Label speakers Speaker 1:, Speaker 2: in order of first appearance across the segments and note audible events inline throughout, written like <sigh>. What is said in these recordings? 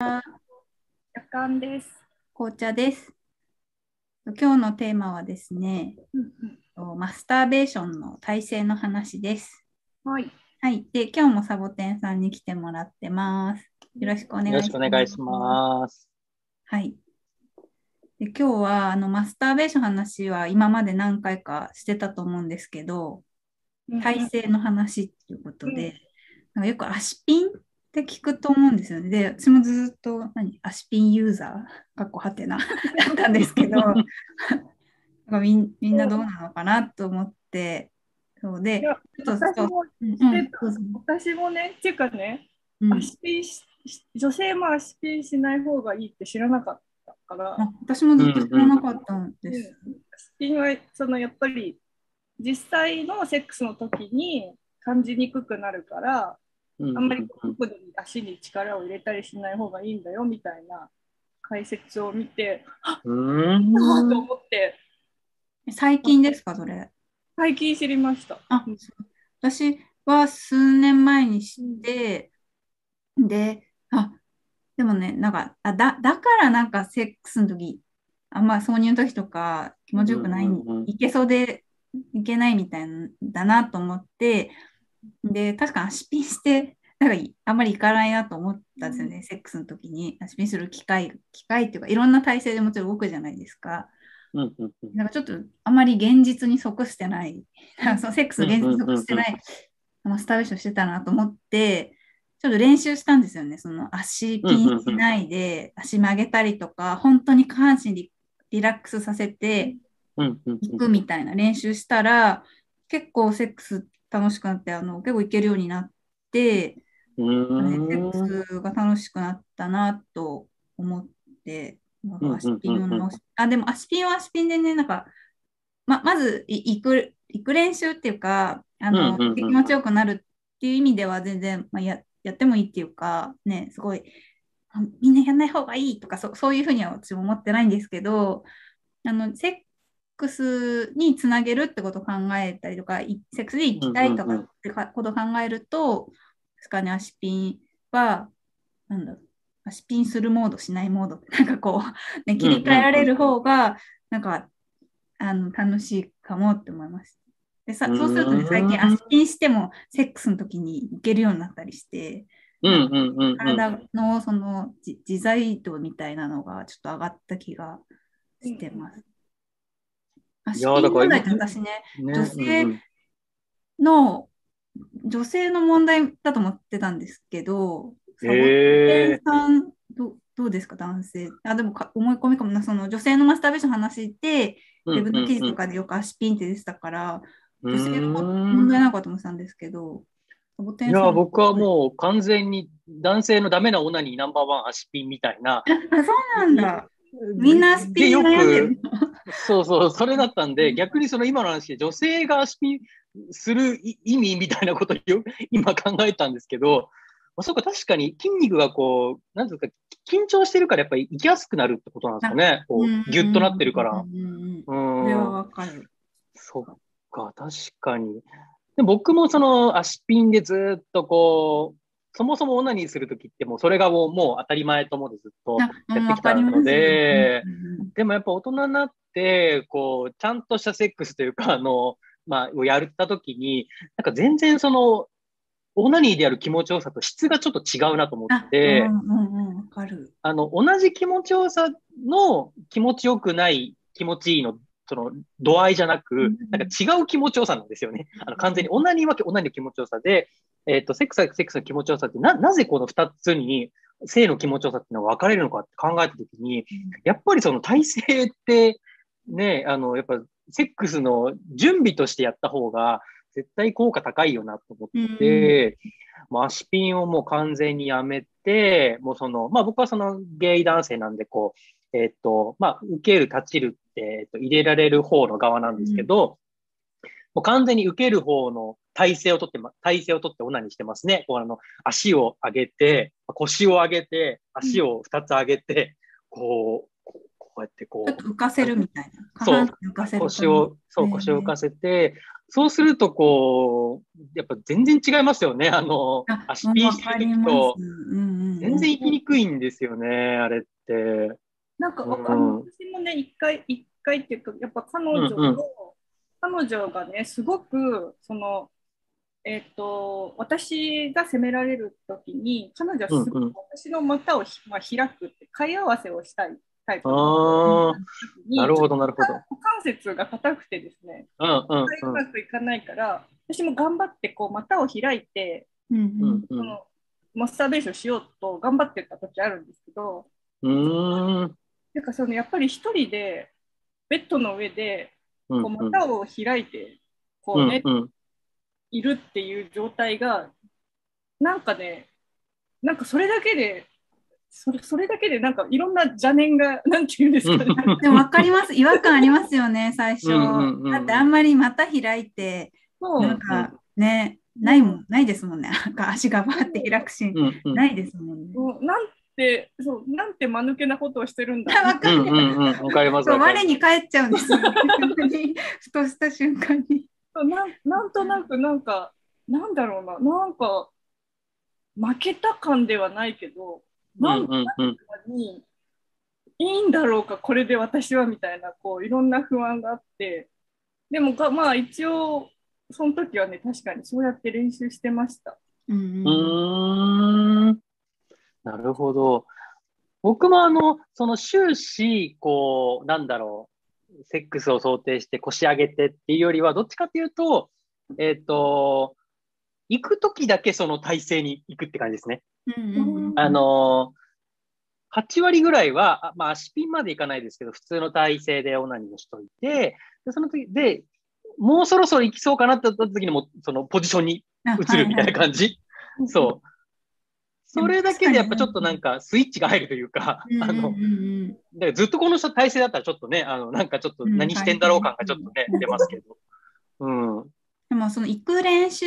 Speaker 1: 夜間です。
Speaker 2: 紅茶です。今日のテーマはですね、マスターベーションの体制の話です。
Speaker 1: はい。
Speaker 2: はい。で、今日もサボテンさんに来てもらってます。よろしくお願いします。
Speaker 3: よろしくお願いします。
Speaker 2: はい。で今日はあのマスターベーションの話は今まで何回かしてたと思うんですけど、体制の話っていうことで、なんかよく足ピンって聞くと思うんですよね。で、私もずっと何足ピンユーザー、かっこはてな、<laughs> だったんですけど、<laughs> なんかみんみんなどうなのかなと思って、そうで、
Speaker 1: いや
Speaker 2: ちょっと
Speaker 1: 私もね、っていうかね、
Speaker 2: うん
Speaker 1: 足ピンし女性も足ピンしない方がいいって知らなかったから、
Speaker 2: あ私もずっと知らなかったん
Speaker 1: うん
Speaker 2: です。
Speaker 1: 足ピンはそのやっぱり実際のセックスの時に感じにくくなるから、
Speaker 3: あ
Speaker 1: あんまりこう特に足に力を入れたりしない方がいいんだよみたいな解説を見て、
Speaker 3: うーん。
Speaker 1: と思って、
Speaker 2: 最近ですか、それ。
Speaker 1: 最近知りました。
Speaker 2: あ、私は数年前に知って、で、あ、でもね、なんか、あ、だ、だからなんかセックスの時、あんま挿入の時とか気持ちよくない、
Speaker 3: うんうんうん
Speaker 2: いけそうでいけないみたいなんだなと思って、で、確か足ピンして、なんかいあんまりいかないなと思ったんですよね、セックスの時に。足ピンする機会、機会っていうか、いろんな体勢でもちろん動くじゃないですか。
Speaker 3: うんうんうん
Speaker 2: なんかちょっとあまり現実に即してない、なんか <laughs> そのセックスの現実に即してない、あのスターベーションしてたなと思って、ちょっと練習したんですよね。その足ピンしないで、足曲げたりとか、本当に下半身リリラックスさせていくみたいな練習したら、結構セックス楽しくなって、あの結構いけるようになって、セックスが楽しくなったなと思って、なんか足ピンを直し、あ、でも足ピンは足ピンでね、なんか、ま、まずい行く、行く練習っていうか、あの、
Speaker 3: うんうんうん。
Speaker 2: 気持ちよくなるっていう意味では全然、まあ、や、やってもいいっていうか、ね、すごい、あみんなやんない方がいいとか、そそういうふうには私も思ってないんですけど、あの、セックスにつなげるってことを考えたりとか、いセックスで行きたいとかってかことを考えると、確かに足ピンは、なんだろう、足ピンするモード、しないモードって、なんかこう、ね、切り替えられる方が、なんか、あの、楽しいかもって思います。でさ、そうするとね、最近足ピンしても、セックスの時にいけるようになったりして、
Speaker 3: うんうんうんうん
Speaker 2: 体のそのじ自在度みたいなのがちょっと上がった気がしてます。足ピン
Speaker 3: いやだから
Speaker 2: 問題って私ね、
Speaker 3: ね
Speaker 2: 女性
Speaker 3: うんうん
Speaker 2: の、女性の問題だと思ってたんですけど、サボテ
Speaker 3: へ
Speaker 2: ンさん、どどうですか、男性。あ、でもか思い込みかもな、その女性のマスターベーションの話で、
Speaker 3: うん
Speaker 2: 自分の記事とかでよく足ピンって出てたから、
Speaker 3: うん
Speaker 2: 女性の
Speaker 3: うん
Speaker 2: 問題なのかと思ってたんですけど、
Speaker 3: いや、僕はもう完全に男性のダメなオナニーナンバーワン足ピンみたいな。
Speaker 2: あ、そうなんだ。みんな足ピン
Speaker 3: でよく、そうそう、それだったんで、逆にその今の話で女性が足ピンするい意味みたいなことをよ <laughs> 今考えたんですけど、まあ、そうか、確かに筋肉がこう、なんていうか、緊張してるからやっぱり行きやすくなるってことなんですかね。こ
Speaker 2: うん
Speaker 3: う、ギュッとなってるから
Speaker 2: う。んうんうん
Speaker 3: う
Speaker 2: これは
Speaker 3: ん。
Speaker 2: わかる。
Speaker 3: そっか、確かに。で僕もその足ピンでずっとこう、そもそもオナニーするときってもうそれがもうもう当たり前と思ってずっとやってきたので、でもやっぱ大人になって、こう、ちゃんとしたセックスというか、あの、まあ、をやったときに、なんか全然その、オナニーでやる気持ちよさと質がちょっと違うなと思
Speaker 2: あ
Speaker 3: って。あの、同じ気持ちよさの気持ちよくない気持ちいいの、その、度合いじゃなく
Speaker 2: うん、
Speaker 3: なんか違う気持ちよさなんですよね。あの、完全に、オナニーはオナニーの気持ちよさで、えっ、と、セックスはセックスの気持ちよさって、な、なぜこの二つに、性の気持ちよさっていうのが分かれるのかって考えたときに、やっぱりその体制って、ね、あの、やっぱ、セックスの準備としてやった方が、絶対効果高いよなと思って、もう足ピンをもう完全にやめて、もうその、まあ僕はそのゲイ男性なんで、こう、えっ、と、まあ、受ける、立ちるって、えっと、入れられる方の側なんですけど、もう完全に受ける方の体勢をとってま、体勢をとってオナニーしてますね。こうあの、足を上げて、腰を上げて、足を二つ上げて、こう、こうこうやってこう。
Speaker 2: ちょっ、と浮かせるみたいな。
Speaker 3: そう。
Speaker 2: 浮かせる
Speaker 3: 腰を、そう、
Speaker 2: ね。
Speaker 3: 腰を浮かせて、そうすると、こう、やっぱ全然違いますよね。あの、
Speaker 2: あ
Speaker 3: 足ピーしてる時と、
Speaker 2: うんうん、
Speaker 3: 全然行きにくいんですよね、あれって。
Speaker 1: なんか、
Speaker 3: うん
Speaker 1: 私もね、一回、一回っていうか、やっぱ彼女の、
Speaker 3: うんうん。
Speaker 1: 彼女がね、すごく、その、えっ、と、私が責められるときに、彼女はすご
Speaker 3: うんうん
Speaker 1: く私の股をひ、まあ、開くって、貝合わせをしたいタイプ
Speaker 3: あ
Speaker 1: の
Speaker 3: あ、なるほど、なるほど。
Speaker 1: 股関節が硬くてですね、
Speaker 3: うんうん
Speaker 1: うまくいかないから、私も頑張ってこう股を開いて、
Speaker 2: うん
Speaker 3: う
Speaker 2: うん
Speaker 3: ん。うん
Speaker 1: そのマスターベーションしようと頑張ってた時あるんですけど、
Speaker 3: うん。うーん。
Speaker 1: なんかそのやっぱり一人でベッドの上で
Speaker 3: うん
Speaker 1: こう股を開いてこ
Speaker 3: う
Speaker 1: うんね、
Speaker 3: うん。
Speaker 1: いるっていう状態がなんかねなんかそれだけでそれそれだけでなんかいろんな邪念が <laughs> なんていうんですかね
Speaker 2: でも分かります。違和感ありますよね、最初。
Speaker 3: うんうんうん
Speaker 2: だってあんまり股開いて、
Speaker 1: そう
Speaker 2: なんかね、ないもん、ないですもんね。なんか足がバーって開くシーン、
Speaker 3: うんうん。
Speaker 2: ないですもんね。
Speaker 1: なんてそうなんて間抜けなことをしてるんだ <laughs>
Speaker 2: わかる。
Speaker 3: うんうんうん。わかります。
Speaker 2: 我に返っちゃうんですよね。本当にふとした瞬間に。
Speaker 1: なんなんとなくなんかなんだろうななんか負けた感ではないけどなん
Speaker 3: うんうんうん。
Speaker 1: にいいんだろうかこれで私はみたいなこういろんな不安があってでもがまあ一応その時はね確かにそうやって練習してました。
Speaker 2: うん。
Speaker 3: なるほど。僕もあの、その終始、こう、なんだろう、セックスを想定して腰上げてっていうよりは、どっちかっていうと、えっ、と、行くときだけその体勢に行くって感じですね。あのー、8割ぐらいは、あまあ足ピンまでいかないですけど、普通の体勢でオナニーをしといて、で、その時で、もうそろそろ行きそうかなってなった時にも、そのポジションに移るみたいな感じ。そう。それだけでやっぱちょっとなんかスイッチが入るというか、あの、ずっとこの人体勢だったらちょっとね、あの、なんかちょっと何してんだろう感がちょっとね、
Speaker 2: うん
Speaker 3: 出ますけど。うん。
Speaker 2: でもその行く練習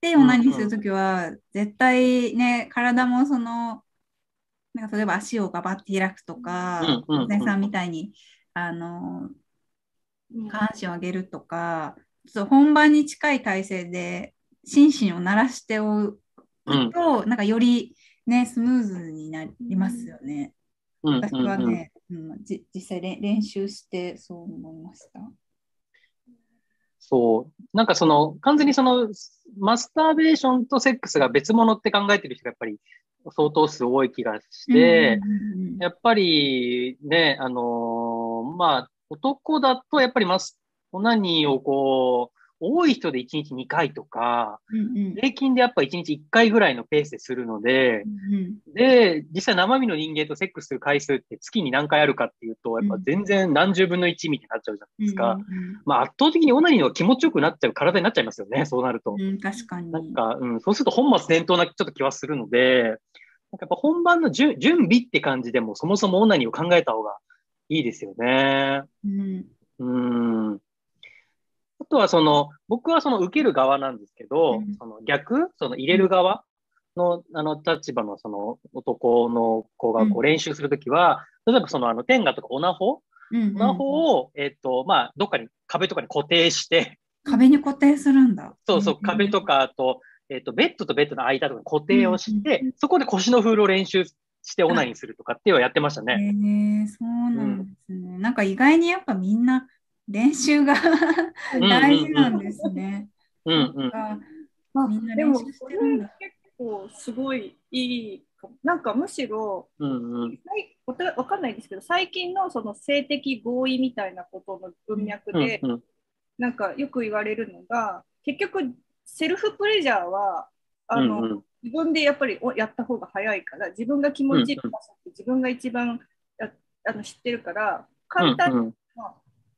Speaker 2: でオナニーするときは、絶対ね、体もその、なんか例えば足をガバッて開くとか、
Speaker 3: うんうんうん
Speaker 2: ねさんみたいに、あの、
Speaker 1: うん
Speaker 2: 下半身を上げるとか、ちょっと本番に近い体勢で心身を慣らしておく
Speaker 3: うん。
Speaker 2: と、なんかよりね、スムーズになりますよね。
Speaker 3: うん。
Speaker 2: 私はね、うんじ実際れ練習してそう思いました。
Speaker 3: そう。なんかその、完全にその、マスターベーションとセックスが別物って考えてる人がやっぱり相当数多い気がして、
Speaker 2: うんうんうん
Speaker 3: やっぱりね、あのーまあ、男だとやっぱりマス、オナニーをこう、多い人で1日2回とか、
Speaker 2: うんうん
Speaker 3: 平均でやっぱ1日1回ぐらいのペースでするので、
Speaker 2: うん
Speaker 3: で、実際生身の人間とセックスする回数って月に何回あるかっていうと、やっぱ全然何十分の1みたいになっちゃうじゃないですか。
Speaker 2: うんうん
Speaker 3: まあ圧倒的にオナニーの気持ちよくなっちゃう体になっちゃいますよね、そうなると。
Speaker 2: うん、確かに。
Speaker 3: なんか、うん、そうすると本末転倒なちょっと気はするので、なんかやっぱ本番の準準備って感じでもそもそもオナニーを考えた方がいいですよね。
Speaker 2: うん
Speaker 3: うん。あとはその、僕はその受ける側なんですけど、
Speaker 2: うん
Speaker 3: その逆、その入れる側の、あの立場のその男の子がこ
Speaker 2: う
Speaker 3: う練習するときは、例えばそのあの天下とかオナホ
Speaker 2: うん
Speaker 3: オナホを、えっと、まあ、どっかに壁とかに固定して、
Speaker 2: 壁に固定するんだ。
Speaker 3: そうそう、壁とか、あと、えっと、ベッドとベッドの間とかに固定をし
Speaker 2: うん
Speaker 3: て、そこで腰のフールを練習してオナニーするとかっていうのをやってました
Speaker 2: へ
Speaker 3: ね。
Speaker 2: えそうなんですね。なんか意外にやっぱみんな練習が大事なんですね。
Speaker 3: うんうん。
Speaker 2: が
Speaker 1: あ
Speaker 2: みんな
Speaker 1: でも
Speaker 2: 練習し
Speaker 1: それ
Speaker 2: てるんだ。
Speaker 1: 結構すごいいいなんかむしろ
Speaker 3: うんうん。
Speaker 1: はいわたわかんないですけど最近のその性的合意みたいなことの文脈
Speaker 3: うん
Speaker 1: で、
Speaker 3: うん。
Speaker 1: なんかよく言われるのが結局セルフプレジャーはあの、
Speaker 3: うんうん
Speaker 1: 自分でやっぱりおやった方が早いから自分が気持ちいい場所って自分が一番やあの知ってるから簡単に
Speaker 3: うんうん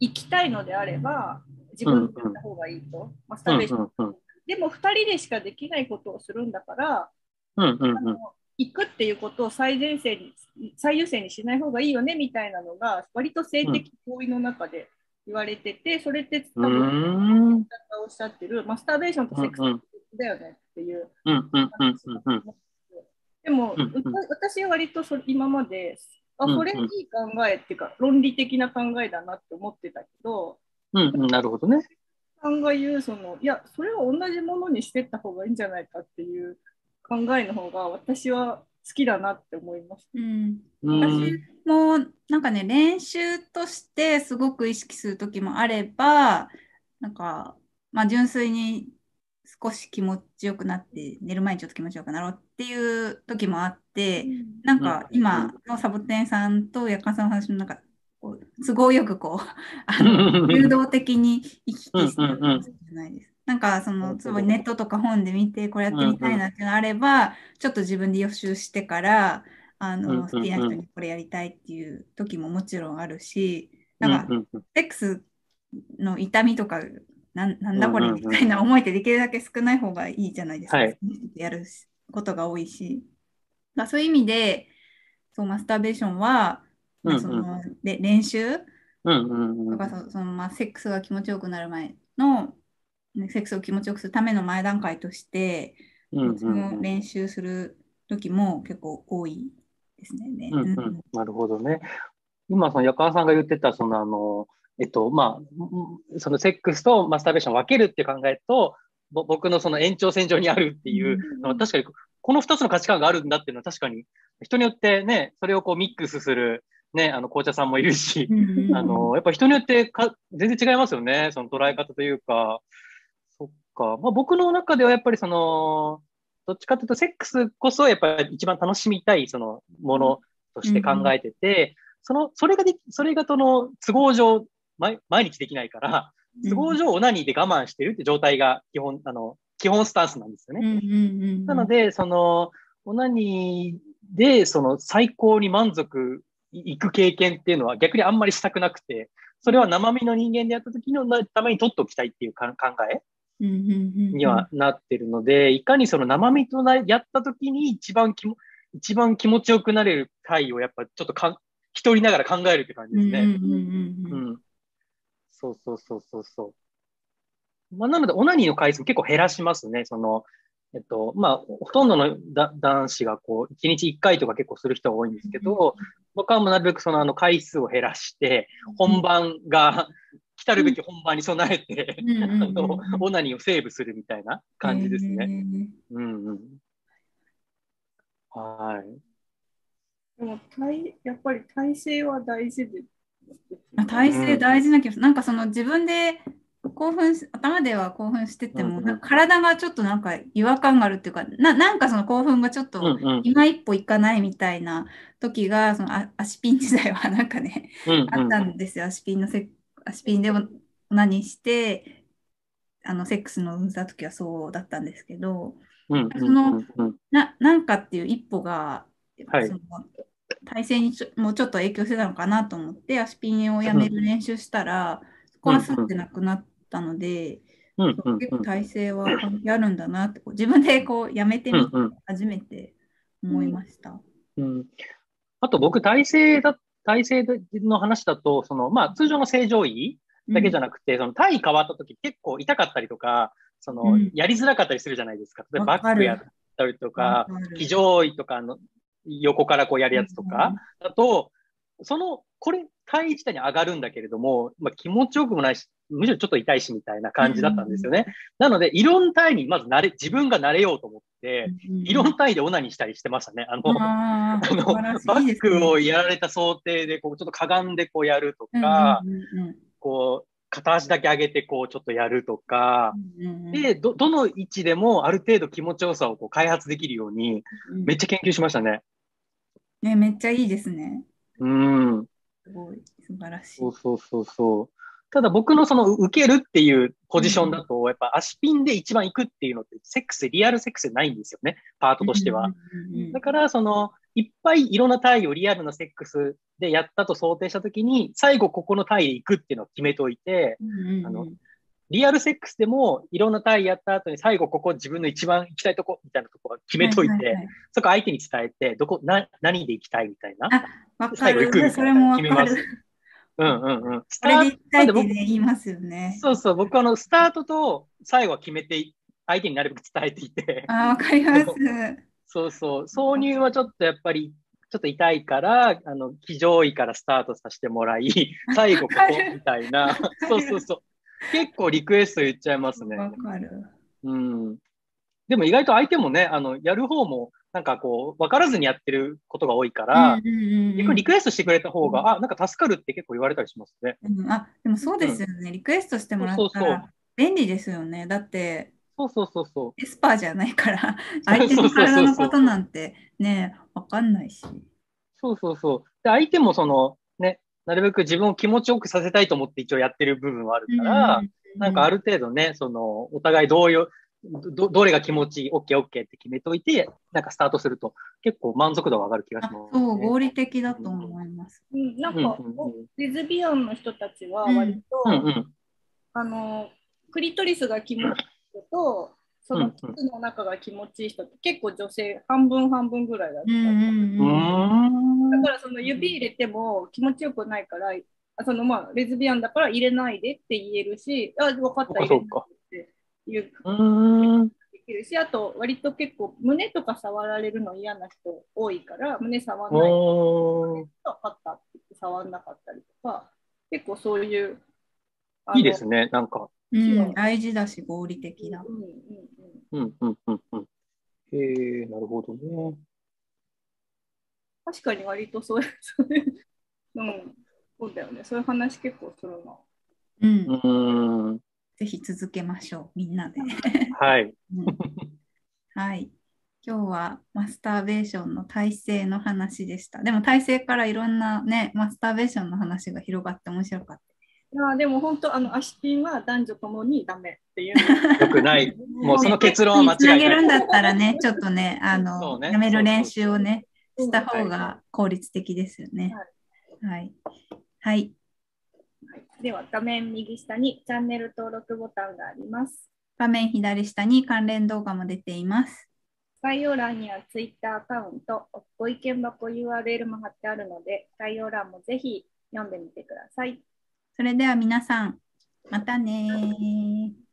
Speaker 1: 行きたいのであれば自分でやった方がいいと、マスターベーション、
Speaker 3: うんうん
Speaker 1: でも2人でしかできないことをするんだから、
Speaker 3: うんうん
Speaker 1: あの行くっていうことを最前線に最優先にしない方がいいよねみたいなのが割と性的合意の中で言われてて、それって多
Speaker 3: う
Speaker 1: 分おっしゃってるマスターベーションとセックス
Speaker 3: うん
Speaker 1: だよねっていう。
Speaker 3: うんうんうんうんうん。
Speaker 1: でも、私は割とそれ今まであこれいい考えっていうか論理的な考えだなって思ってたけど、
Speaker 3: うんうん。なるほどね。
Speaker 1: さんが言うそのいやそれは同じものにしてった方がいいんじゃないかっていう考えの方が私は好きだなって思いました。
Speaker 2: うん、
Speaker 3: うん
Speaker 2: 私もなんかね練習としてすごく意識する時もあればなんか、まあ、純粋に少し気持ちよくなって寝る前にちょっと気持ちよくなろうっていう時もあって、なんか
Speaker 3: うん。
Speaker 2: 今のサボテンさんとやかんさんの話のなんかこう都合よくこう <laughs> あの流動的に行き来してるかもしれないです。なんかそのつまりネットとか本で見てこれやってみたいなっていうのがあれば、ちょっと自分で予習してからあの好きな人にこれやりたいっていう時ももちろんあるし、なんかセックスの痛みとかなんなんだこれ
Speaker 3: うんうんうん
Speaker 2: みたいな思いってできるだけ少ない方がいいじゃないですか。
Speaker 3: はい
Speaker 2: やることが多いし。だそういう意味でそうマスターベーションは、まあそ
Speaker 3: うん
Speaker 2: ので練習
Speaker 3: うんうんうん
Speaker 2: とかそそのまあセックスが気持ちよくなる前の、ねセックスを気持ちよくするための前段階として、
Speaker 3: うんうん
Speaker 2: 練習する時も結構多いですね。
Speaker 3: うんうんなるほどね。今、その、やかさんが言ってた、その、あの、えっと、まあ、うんそのセックスとマスターベーションを分けるっていう考えと、ぼ僕のその延長線上にあるっていうのは、確かに、この二つの価値観があるんだっていうのは確かに、人によってね、それをこうミックスする、ね、あの、紅茶さんもいるし、あの、やっぱ人によってか全然違いますよね、その捉え方というか。そっか。まあ僕の中ではやっぱりその、どっちかというとセックスこそやっぱり一番楽しみたいそのものとして考えてて、その、それができ、それがその都合上、毎毎日できないから、都合上オナニーで我慢してるって状態が基本、あの、基本スタンスなんですよね。なので、その、オナニーで、その、最高に満足いく経験っていうのは逆にあんまりしたくなくて、それは生身の人間でやった時のために取っておきたいっていうか考えにはなってるので、いかにその生身となやった時に一番気も、一番気持ちよくなれる体をやっぱちょっとか一人ながら考えるって感じですね。うん。そうそうそうそうそう。まあ、なので、オナニーの回数も結構減らしますね。その、えっと、まあ、ほとんどのだ男子がこう、1日1回とか結構する人が多いんですけど、僕はもうなるべくそのあの回数を減らして、本番が、来たるべき本番に備えて、<laughs> あの、オナニーをセーブするみたいな感じですね。うんうん。はい。
Speaker 1: でも体、やっぱり体勢は大事で。
Speaker 2: 体勢大事な気がする。なんかその自分で興奮し、頭では興奮してても、なんか体がちょっとなんか違和感があるっていうか、ななんかその興奮がちょっと今一歩いかないみたいな時が、そのあ足ピン時代はなんかね、あったんですよ。足ピンのせ足ピンでも何して、あのセックスのした時はそうだったんですけど、そのななんかっていう一歩が、
Speaker 3: はい。
Speaker 2: その体勢にちょもうちょっと影響してたのかなと思って、足ピンをやめる練習したら、そこはすってなくなったので、
Speaker 3: うんうん
Speaker 2: 結構体勢は関係あるんだなって、自分でこうやめてみて初めて思いました。
Speaker 3: うん、あと僕、体勢だ、体勢の話だと、その、まあ、通常の正常位だけじゃなくて、うん、その体位変わった時結構痛かったりとか、その、うん、やりづらかったりするじゃないですか。例えばバックやったりとか、非常位とかの横からこうやるやつとか、だと、その、これ、体位自体に上がるんだけれども、まあ、気持ちよくもないし、むしろちょっと痛いしみたいな感じだったんですよね。なので、いろん体位にまず慣れ、自分が慣れようと思って、いろん体位でオナニーしたりしてましたね。あの、あのバックをやられた想定で、こう、ちょっとかがんでこうやるとか、こう、片足だけ上げてこうちょっとやるとか、で、ど、どの位置でもある程度気持ちよさをこう開発できるように、めっちゃ研究しましたね。
Speaker 2: ね、めっちゃいいですね。
Speaker 3: うん。
Speaker 2: すごい、素晴らしい。
Speaker 3: そうそうそうそう。ただ僕のその受けるっていうポジションだと、やっぱ足ピンで一番行くっていうのって、セックス、リアルセックスないんですよね、パートとしては。だから、その、いっぱいいろんな体位をリアルなセックスでやったと想定したときに、最後ここの体位で行くっていうのを決めといて、あの、リアルセックスでもいろんな体位やった後に最後ここ自分の一番行きたいとこみたいなとこは決めといて、そこ相手に伝えて、どこ、な、何で行きたいみたいな？
Speaker 2: あ、わかる。それもわかる。
Speaker 3: うんうんうん。
Speaker 2: スタートで言いますよね。
Speaker 3: そうそう、僕あの、スタートと最後は決めて、相手になるべく伝えていて。
Speaker 2: あ、わかります。
Speaker 3: そうそう、挿入はちょっとやっぱり、ちょっと痛いから、あの、騎乗位からスタートさせてもらい、最後ここみたいな。<laughs> そうそうそう。結構リクエスト言っちゃいますね。
Speaker 2: わかる。
Speaker 3: うん。でも意外と相手もね、あの、やる方も、なんかこう、分からずにやってることが多いから、リクエストしてくれた方が、あ、なんか助かるって結構言われたりしますね。
Speaker 2: うんあ、でもそうですよね。リクエストしてもらったら便利ですよね。だって、
Speaker 3: そうそうそうそう。
Speaker 2: エスパーじゃないから、相手の体のことなんてね、わかんないし。
Speaker 3: そうそうそう。で、相手もその、ね、なるべく自分を気持ちよくさせたいと思って一応やってる部分はあるから、なんかあ
Speaker 2: る。
Speaker 3: る程度ね、その、お互いどういう、どどれが気持ちいい、OK、OK って決めといて、なんかスタートすると結構満足度が上がる気がし
Speaker 2: あ
Speaker 3: ます、ね。
Speaker 2: そう、合理的だと思います。
Speaker 1: うん、なんか、レズビアンの人たちは
Speaker 2: うん
Speaker 1: 割と、
Speaker 3: うんうん。
Speaker 1: あのクリトリスが気持ちいい人とその
Speaker 3: うんうん
Speaker 1: キスの中が気持ちいい人って結構女性半分半分ぐらいだった、
Speaker 2: うんうん
Speaker 3: う
Speaker 2: うん。
Speaker 3: ーん。
Speaker 1: だからその指入れても気持ちよくないからあそのまあレズビアンだから入れないでって言えるしあ分かった入れない
Speaker 3: そうか
Speaker 1: って言う
Speaker 3: うーん。
Speaker 1: できるしあと割と結構胸とか触られるの嫌な人多いから胸触らない
Speaker 3: おー
Speaker 1: 分かったって言って触らなかったりとか結構そういう
Speaker 3: いいですね、なんか。
Speaker 2: うん、大事だし合理的だ。
Speaker 1: うんうんうん
Speaker 3: うんうんうんうん。へえ、なるほどね。
Speaker 1: 確かに割とそういう、そういう、うん、そうだよね。そういう話結構するな。
Speaker 2: うん
Speaker 3: う、ーん。
Speaker 2: ぜひ続けましょう、みんなで。
Speaker 3: はい。
Speaker 2: うんはい。今日はマスターベーションの体勢の話でした。でも体勢からいろんなね、マスターベーションの話が広がって面白かった。
Speaker 1: いやでも本当、あの足ピンは男女ともにダメっていう
Speaker 3: よくない。もうその結論は間違い
Speaker 2: つなげ
Speaker 3: ない。
Speaker 2: るんだったらね、ちょっとね、あ
Speaker 3: そ
Speaker 2: の、
Speaker 3: うね
Speaker 2: やめる練習をね、した方が効率的ですよね。はい。はい。
Speaker 1: はいでは、画面右下にチャンネル登録ボタンがあります。
Speaker 2: 画面左下に関連動画も出ています。
Speaker 1: 概要欄には Twitter アカウント、ご意見箱 URL も貼ってあるので、概要欄もぜひ読んでみてください。
Speaker 2: それでは皆さん、またねー。